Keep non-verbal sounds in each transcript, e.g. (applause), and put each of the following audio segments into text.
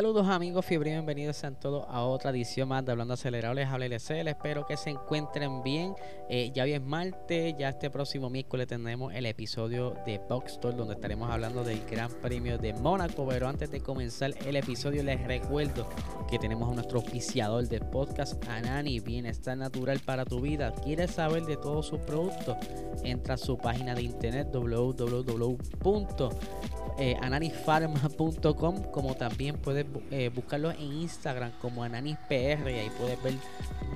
Saludos amigos fiebre, bienvenidos sean todos a otra edición más de Hablando Acelerado. Les habla LCL, espero que se encuentren bien. Eh, ya hoy es martes, ya este próximo miércoles tendremos el episodio de Box Store donde estaremos hablando del Gran Premio de Mónaco. Pero antes de comenzar el episodio les recuerdo que tenemos a nuestro oficiador de podcast Anani, Bienestar Natural para tu vida. ¿Quieres saber de todos sus productos? Entra a su página de internet www.ananifarma.com como también puedes eh, buscarlos en Instagram como AnanisPR y ahí puedes ver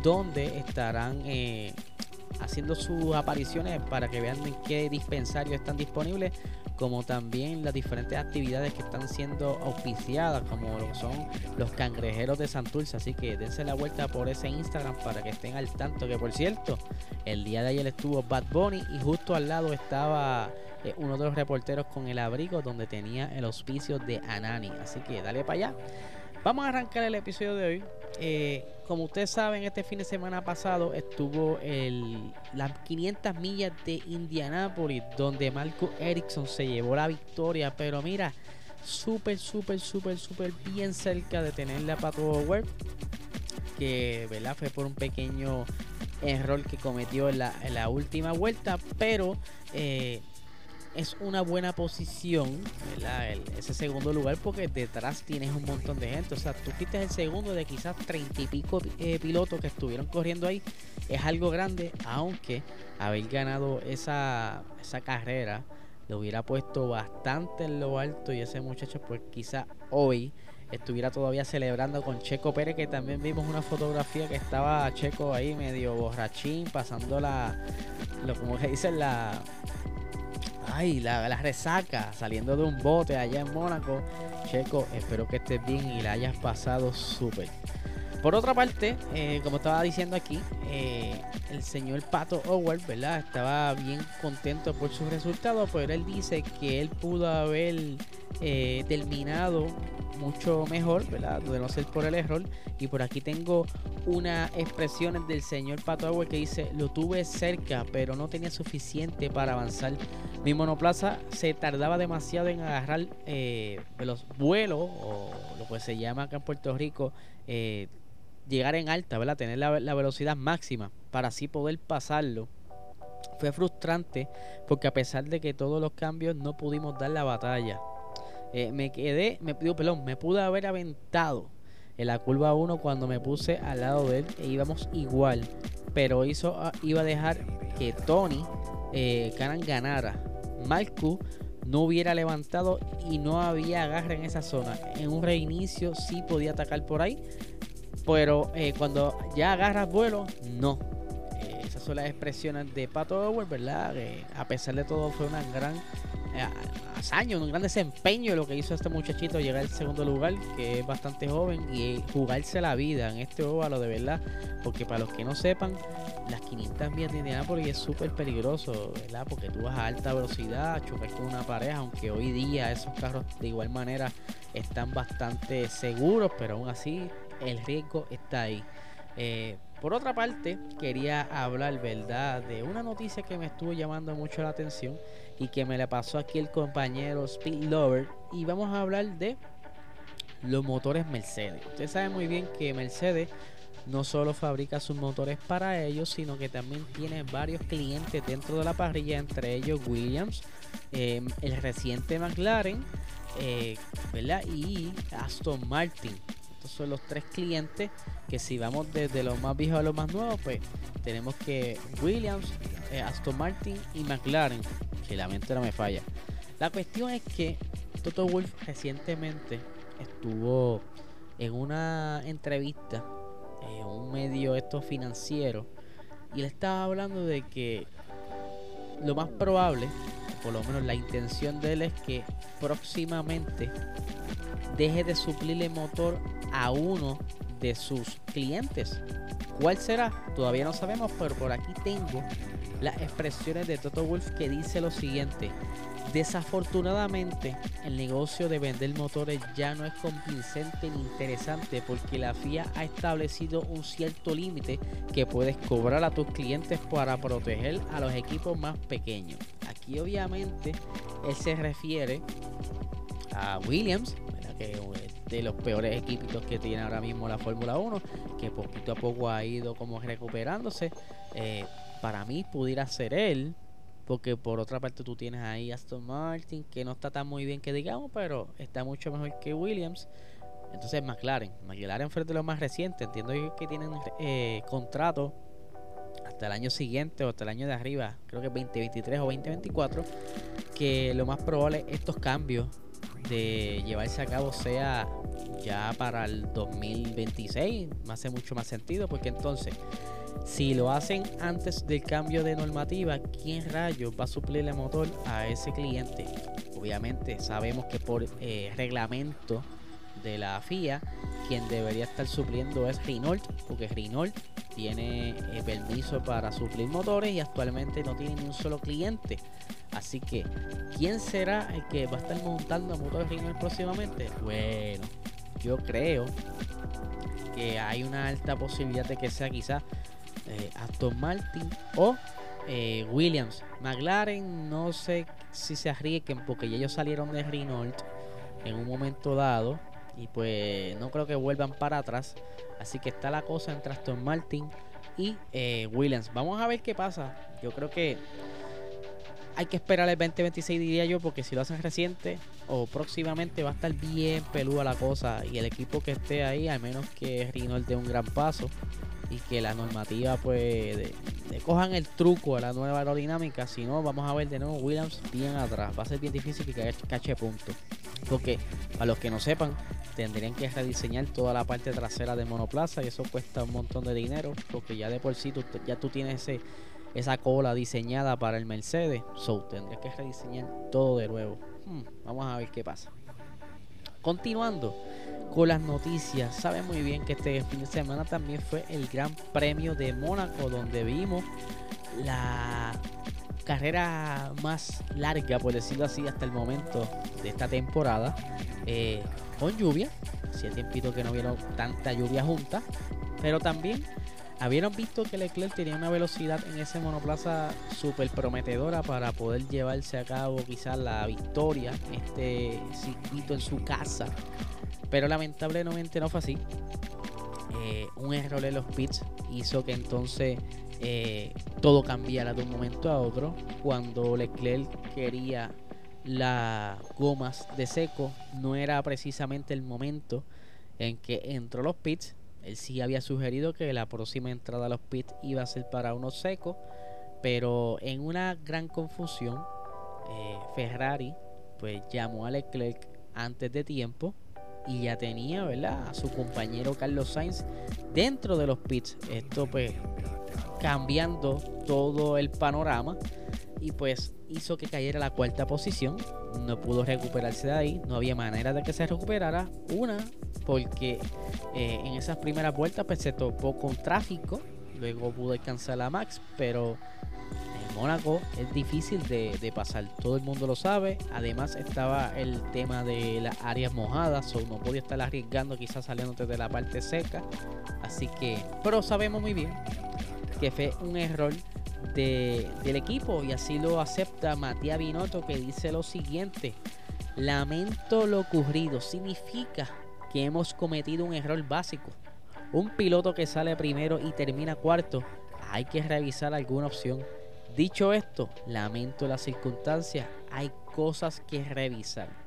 dónde estarán eh, haciendo sus apariciones para que vean en qué dispensarios están disponibles como también las diferentes actividades que están siendo auspiciadas, como lo son los cangrejeros de Santurce. Así que dense la vuelta por ese Instagram para que estén al tanto. Que por cierto, el día de ayer estuvo Bad Bunny y justo al lado estaba eh, uno de los reporteros con el abrigo donde tenía el auspicio de Anani. Así que dale para allá. Vamos a arrancar el episodio de hoy. Eh, como ustedes saben, este fin de semana pasado estuvo el, las 500 millas de Indianápolis, donde Marco Erickson se llevó la victoria. Pero mira, súper, súper, súper, súper bien cerca de tener la Pato Web. Que ¿verdad? fue por un pequeño error que cometió en la, en la última vuelta. Pero eh, es una buena posición, ese segundo lugar, porque detrás tienes un montón de gente. O sea, tú quitas el segundo de quizás treinta y pico eh, pilotos que estuvieron corriendo ahí. Es algo grande, aunque haber ganado esa, esa carrera lo hubiera puesto bastante en lo alto. Y ese muchacho, pues quizás hoy estuviera todavía celebrando con Checo Pérez, que también vimos una fotografía que estaba Checo ahí medio borrachín, pasando la, lo como que dicen, la, ay, la, la, resaca saliendo de un bote allá en Mónaco. Checo, espero que estés bien y la hayas pasado súper. Por otra parte, eh, como estaba diciendo aquí, eh, el señor Pato Howard, ¿verdad? Estaba bien contento por sus resultados, pero él dice que él pudo haber eh, terminado mucho mejor, ¿verdad? De no ser por el error. Y por aquí tengo unas expresiones del señor Pato que dice, lo tuve cerca, pero no tenía suficiente para avanzar. Mi monoplaza se tardaba demasiado en agarrar los vuelos, o lo que se llama acá en Puerto Rico, llegar en alta, ¿verdad? Tener la, velocidad máxima para así poder pasarlo. Fue frustrante porque a pesar de que todos los cambios no pudimos dar la batalla. Eh, me quedé, me pidió perdón, me pude haber aventado en la curva 1 cuando me puse al lado de él e íbamos igual. Pero hizo, ah, iba a dejar que Tony eh, ganara. Marco no hubiera levantado y no había agarre en esa zona. En un reinicio sí podía atacar por ahí, pero eh, cuando ya agarras vuelo, no. Eh, esas son las expresiones de Pato Howard, ¿verdad? a pesar de todo fue una gran hazaña, un gran desempeño lo que hizo este muchachito llegar al segundo lugar, que es bastante joven, y jugarse la vida en este óvalo de verdad. Porque para los que no sepan, las 500 millas de Indianapolis es súper peligroso, ¿verdad? Porque tú vas a alta velocidad, chocas con una pareja, aunque hoy día esos carros de igual manera están bastante seguros, pero aún así el riesgo está ahí. Eh, por otra parte, quería hablar, ¿verdad?, de una noticia que me estuvo llamando mucho la atención y que me la pasó aquí el compañero Speed Lover. Y vamos a hablar de los motores Mercedes. Usted sabe muy bien que Mercedes no solo fabrica sus motores para ellos, sino que también tiene varios clientes dentro de la parrilla, entre ellos Williams, eh, el reciente McLaren, eh, ¿verdad? Y Aston Martin son los tres clientes que si vamos desde los más viejos a los más nuevos, pues tenemos que Williams, eh, Aston Martin y McLaren, que la mente no me falla. La cuestión es que Toto Wolf recientemente estuvo en una entrevista en un medio esto financiero y le estaba hablando de que lo más probable, por lo menos la intención de él es que próximamente deje de suplir el motor a uno de sus clientes. ¿Cuál será? Todavía no sabemos, pero por aquí tengo las expresiones de Toto Wolf que dice lo siguiente. Desafortunadamente, el negocio de vender motores ya no es convincente ni interesante porque la FIA ha establecido un cierto límite que puedes cobrar a tus clientes para proteger a los equipos más pequeños. Aquí obviamente él se refiere a Williams, de los peores equipitos que tiene ahora mismo la Fórmula 1, que poquito a poco ha ido como recuperándose. Eh, para mí pudiera ser él, porque por otra parte tú tienes ahí Aston Martin, que no está tan muy bien que digamos, pero está mucho mejor que Williams. Entonces McLaren, McLaren fue de los más recientes, entiendo que tienen eh, contrato hasta el año siguiente o hasta el año de arriba, creo que 2023 o 2024, que lo más probable estos cambios de llevarse a cabo sea ya para el 2026, me hace mucho más sentido porque entonces si lo hacen antes del cambio de normativa, ¿quién rayos va a suplir el motor a ese cliente? Obviamente sabemos que por eh, reglamento de la FIA, quien debería estar supliendo es Renault, porque Renault tiene eh, permiso para suplir motores y actualmente no tiene ni un solo cliente. Así que, ¿quién será el que va a estar montando motores Renault próximamente? Bueno, yo creo que hay una alta posibilidad de que sea quizás eh, Aston Martin o eh, Williams. McLaren no sé si se arriesguen porque ya ellos salieron de Renault en un momento dado y pues no creo que vuelvan para atrás. Así que está la cosa entre Aston Martin y eh, Williams. Vamos a ver qué pasa. Yo creo que hay que esperar el 2026 diría yo porque si lo hacen reciente o próximamente va a estar bien peluda la cosa y el equipo que esté ahí al menos que Renault dé un gran paso y que la normativa pues cojan el truco a la nueva aerodinámica, si no vamos a ver de nuevo Williams bien atrás, va a ser bien difícil que cache punto, porque a los que no sepan tendrían que rediseñar toda la parte trasera de monoplaza y eso cuesta un montón de dinero, porque ya de por sí tú, ya tú tienes ese, esa cola diseñada para el Mercedes, so tendrías que rediseñar todo de nuevo. Hmm, vamos a ver qué pasa. Continuando con las noticias, saben muy bien que este fin de semana también fue el Gran Premio de Mónaco, donde vimos la carrera más larga, por decirlo así, hasta el momento de esta temporada, eh, con lluvia. Hacía tiempito que no vieron tanta lluvia junta, pero también habían visto que Leclerc tenía una velocidad en ese monoplaza súper prometedora para poder llevarse a cabo quizás la victoria, este circuito en su casa. Pero lamentablemente no fue así. Eh, un error en los pits hizo que entonces eh, todo cambiara de un momento a otro. Cuando Leclerc quería las gomas de seco, no era precisamente el momento en que entró los pits él sí había sugerido que la próxima entrada a los pits iba a ser para unos secos, pero en una gran confusión, eh, Ferrari pues llamó a Leclerc antes de tiempo y ya tenía ¿verdad? a su compañero Carlos Sainz dentro de los pits. Esto pues cambiando todo el panorama y pues hizo que cayera la cuarta posición. No pudo recuperarse de ahí, no había manera de que se recuperara. Una, porque eh, en esas primeras vueltas pues, se topó con tráfico, luego pudo alcanzar a Max, pero en Mónaco es difícil de, pasar, todo el mundo lo sabe. Además estaba el tema de las áreas mojadas, o no podía estar arriesgando quizás saliendo de la parte seca. Así que, pero sabemos muy bien que fue un error del equipo y así lo acepta Matías Binotto que dice lo siguiente. Lamento lo ocurrido, significa que hemos cometido un error básico. Un piloto que sale primero y termina cuarto, hay que revisar alguna opción. Dicho esto, lamento las circunstancias, hay cosas que revisar.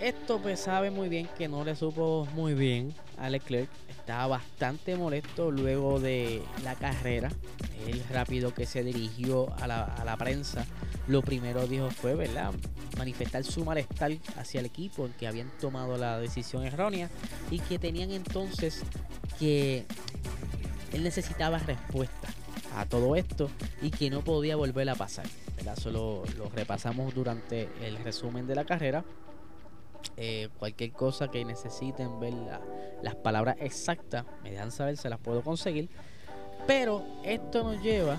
Esto pues sabe muy bien que no le supo muy bien a Leclerc. Estaba bastante molesto luego de la carrera. El rápido que se dirigió a la, prensa, lo primero dijo fue, ¿verdad? Manifestar su malestar hacia el equipo en que habían tomado la decisión errónea y que tenían entonces que él necesitaba respuesta a todo esto y que no podía volver a pasar. ¿verdad? Solo lo repasamos durante el resumen de la carrera Eh, cualquier cosa que necesiten ver las palabras exactas, me dejan saber, se las puedo conseguir. Pero esto nos lleva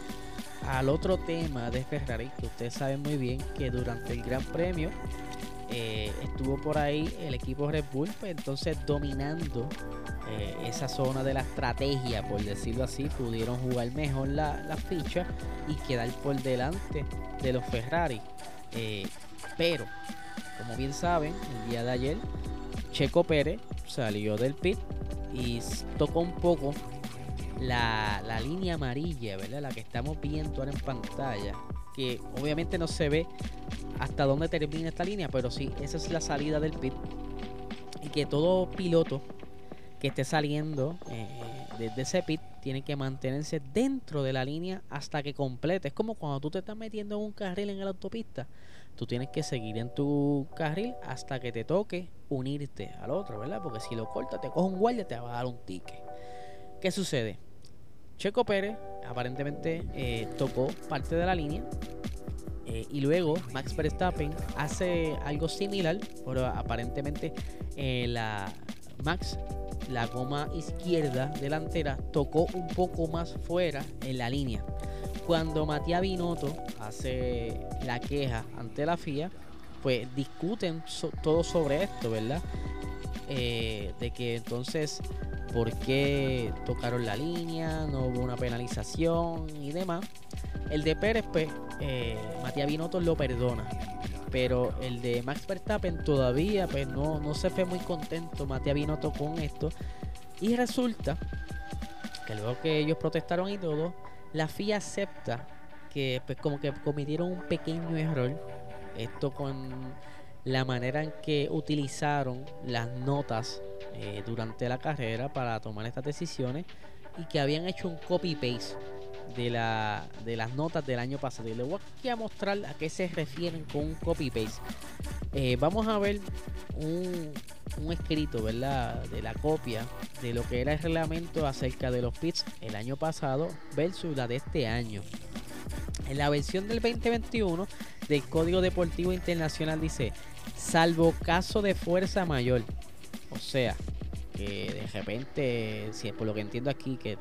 al otro tema de Ferrari, que ustedes saben muy bien que durante el Gran Premio eh, estuvo por ahí el equipo Red Bull, pues entonces dominando eh, esa zona de la estrategia, por decirlo así, pudieron jugar mejor la, la ficha y quedar por delante de los Ferrari. pero como bien saben, el día de ayer Checo Pérez salió del pit y tocó un poco la, línea amarilla, ¿verdad? La que estamos viendo ahora en pantalla. Que obviamente no se ve hasta dónde termina esta línea, pero sí, esa es la salida del pit. Y que todo piloto que esté saliendo eh, desde ese pit tiene que mantenerse dentro de la línea hasta que complete. Es como cuando tú te estás metiendo en un carril en la autopista tú tienes que seguir en tu carril hasta que te toque unirte al otro, ¿verdad? Porque si lo cortas, te coge un guardia, te va a dar un ticket. ¿Qué sucede? Checo Pérez aparentemente eh, tocó parte de la línea eh, y luego Max Verstappen hace algo similar, pero aparentemente eh, la Max, la goma izquierda delantera, tocó un poco más fuera en la línea. Cuando Matías Binotto hace la queja ante la FIA, pues discuten todo sobre esto, ¿verdad? Eh, de que entonces, ¿por qué tocaron la línea? No hubo una penalización y demás. El de Pérez, pues, eh, Matías Binotto lo perdona. Pero el de Max Verstappen todavía, pues, no, no se fue muy contento Matías Binotto con esto. Y resulta que luego que ellos protestaron y todo, la FIA acepta que pues como que cometieron un pequeño error. Esto con la manera en que utilizaron las notas eh, durante la carrera para tomar estas decisiones y que habían hecho un copy-paste de, la, de las notas del año pasado. Y les voy a mostrar a qué se refieren con un copy-paste. Eh, vamos a ver un, un escrito, ¿verdad? De la copia de lo que era el reglamento acerca de los pits el año pasado versus la de este año. En la versión del 2021 del Código Deportivo Internacional dice, salvo caso de fuerza mayor. O sea, que de repente, si por lo que entiendo aquí, que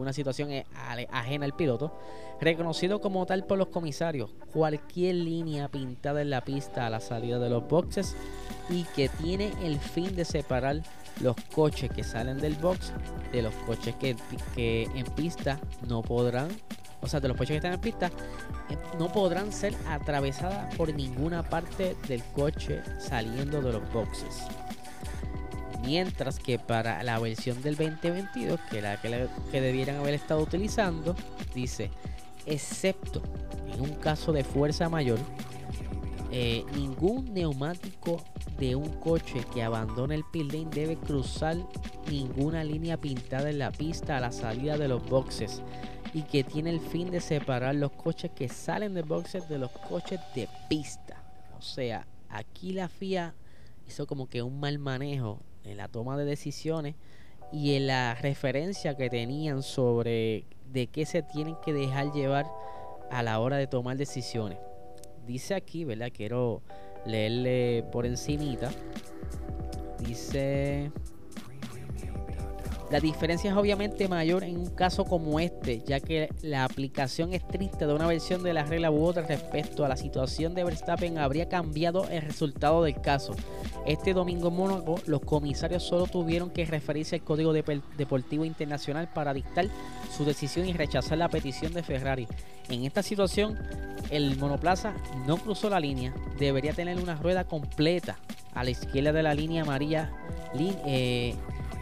alguna situación es ajena al piloto, reconocido como tal por los comisarios, cualquier línea pintada en la pista a la salida de los boxes y que tiene el fin de separar los coches que salen del box de los coches que, que en pista no podrán, o sea, de los coches que están en pista, eh, no podrán ser atravesadas por ninguna parte del coche saliendo de los boxes. Mientras que para la versión del 2022, que la que, que debieran haber estado utilizando, dice, excepto en un caso de fuerza mayor, eh, ningún neumático de un coche que abandone el pit lane debe cruzar ninguna línea pintada en la pista a la salida de los boxes y que tiene el fin de separar los coches que salen de boxes de los coches de pista. O sea, aquí la FIA hizo como que un mal manejo en la toma de decisiones y en la referencia que tenían sobre de qué se tienen que dejar llevar a la hora de tomar decisiones. Dice aquí, ¿verdad? Quiero leerle por encimita. Dice la diferencia es obviamente mayor en un caso como este, ya que la aplicación estricta de una versión de la regla u otra respecto a la situación de Verstappen habría cambiado el resultado del caso. Este domingo en Mónaco, los comisarios solo tuvieron que referirse al Código Deportivo Internacional para dictar su decisión y rechazar la petición de Ferrari. En esta situación, el monoplaza no cruzó la línea, debería tener una rueda completa a la izquierda de la línea amarilla.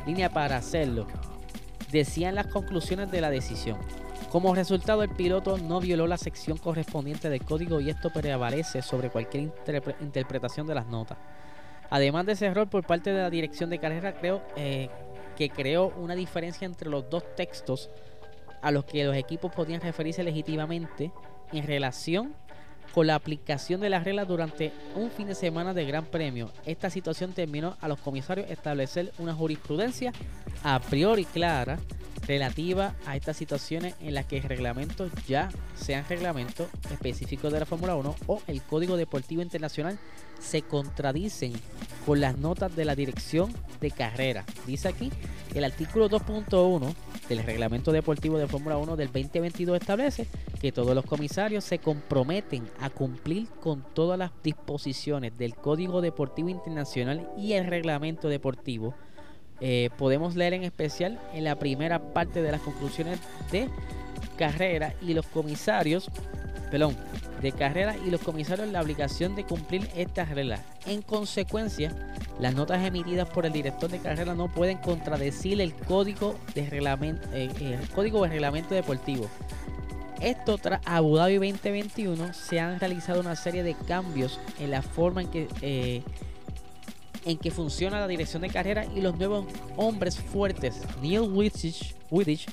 Línea para hacerlo, decían las conclusiones de la decisión. Como resultado, el piloto no violó la sección correspondiente del código y esto prevalece sobre cualquier interpretación de las notas. Además de ese error por parte de la dirección de carrera, creo eh, que creó una diferencia entre los dos textos a los que los equipos podían referirse legítimamente en relación con la aplicación de las reglas durante un fin de semana de Gran Premio. Esta situación terminó a los comisarios establecer una jurisprudencia a priori clara relativa a estas situaciones en las que el reglamento ya sean reglamentos específicos de la Fórmula 1 o el Código Deportivo Internacional se contradicen con las notas de la dirección de carrera. Dice aquí el artículo 2.1 del reglamento deportivo de Fórmula 1 del 2022 establece que todos los comisarios se comprometen a cumplir con todas las disposiciones del Código Deportivo Internacional y el reglamento deportivo eh, podemos leer en especial en la primera parte de las conclusiones de carrera y los comisarios, perdón, de carrera y los comisarios la obligación de cumplir estas reglas. En consecuencia, las notas emitidas por el director de carrera no pueden contradecir el código de reglamento, eh, el código de reglamento deportivo. Esto tras Abu Dhabi 2021 se han realizado una serie de cambios en la forma en que eh, en que funciona la dirección de carrera y los nuevos hombres fuertes, Neil Wittich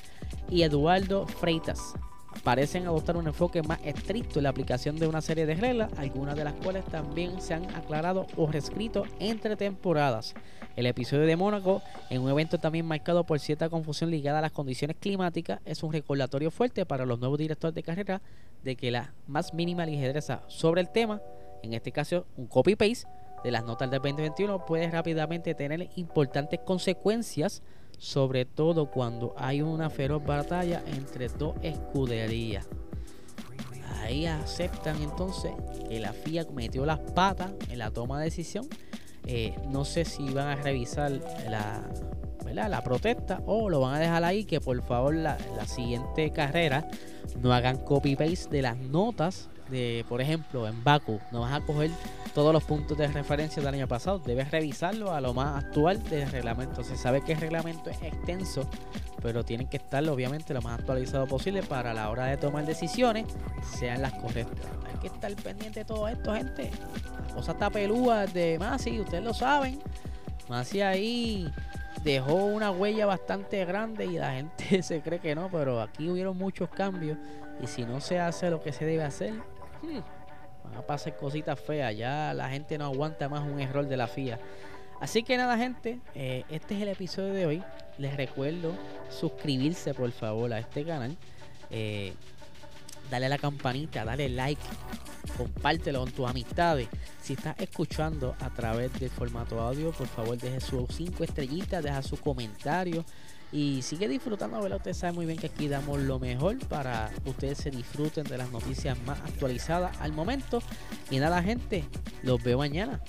y Eduardo Freitas, parecen adoptar un enfoque más estricto en la aplicación de una serie de reglas, algunas de las cuales también se han aclarado o reescrito entre temporadas. El episodio de Mónaco, en un evento también marcado por cierta confusión ligada a las condiciones climáticas, es un recordatorio fuerte para los nuevos directores de carrera de que la más mínima ligereza sobre el tema, en este caso un copy-paste, de las notas del 2021 puede rápidamente tener importantes consecuencias, sobre todo cuando hay una feroz batalla entre dos escuderías. Ahí aceptan entonces que la FIA metió las patas en la toma de decisión. Eh, no sé si van a revisar la, la protesta o lo van a dejar ahí que por favor la, la siguiente carrera no hagan copy paste de las notas de por ejemplo en Baku no vas a coger todos los puntos de referencia del año pasado. Debes revisarlo a lo más actual del reglamento. Se sabe que el reglamento es extenso, pero tienen que estar obviamente lo más actualizado posible para la hora de tomar decisiones sean las correctas. Hay que estar pendiente de todo esto, gente. La cosa está pelúa de Masi, ustedes lo saben. Masi ahí dejó una huella bastante grande y la gente (laughs) se cree que no, pero aquí hubieron muchos cambios y si no se hace lo que se debe hacer, hmm, van a pasar cositas feas. Ya la gente no aguanta más un error de la FIA. Así que nada, gente, eh, este es el episodio de hoy. Les recuerdo suscribirse, por favor, a este canal. Eh, dale a la campanita, dale like, compártelo con tus amistades. Si estás escuchando a través del formato audio, por favor, deje sus 5 estrellitas, deja su comentario. Y sigue disfrutando, ¿verdad? Usted sabe muy bien que aquí damos lo mejor para que ustedes se disfruten de las noticias más actualizadas al momento. Y nada, gente, los veo mañana.